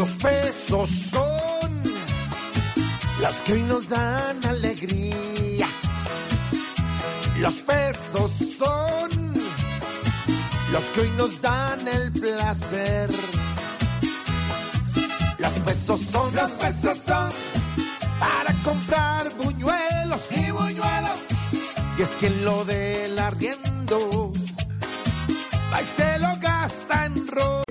Los pesos son los que hoy nos dan alegría. Los pesos son los que hoy nos dan el placer. Los pesos son, los pesos son para comprar buñuelos y buñuelos. Y es quien lo del arriendo, ahí se lo gasta en ropa.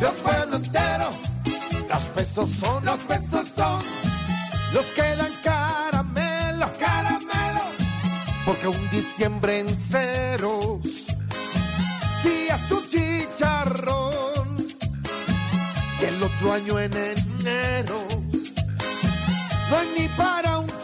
de un entero. Los pesos son, los pesos son, los que dan caramelos, caramelos, porque un diciembre en ceros, si es tu chicharrón, y el otro año en enero, no hay ni para un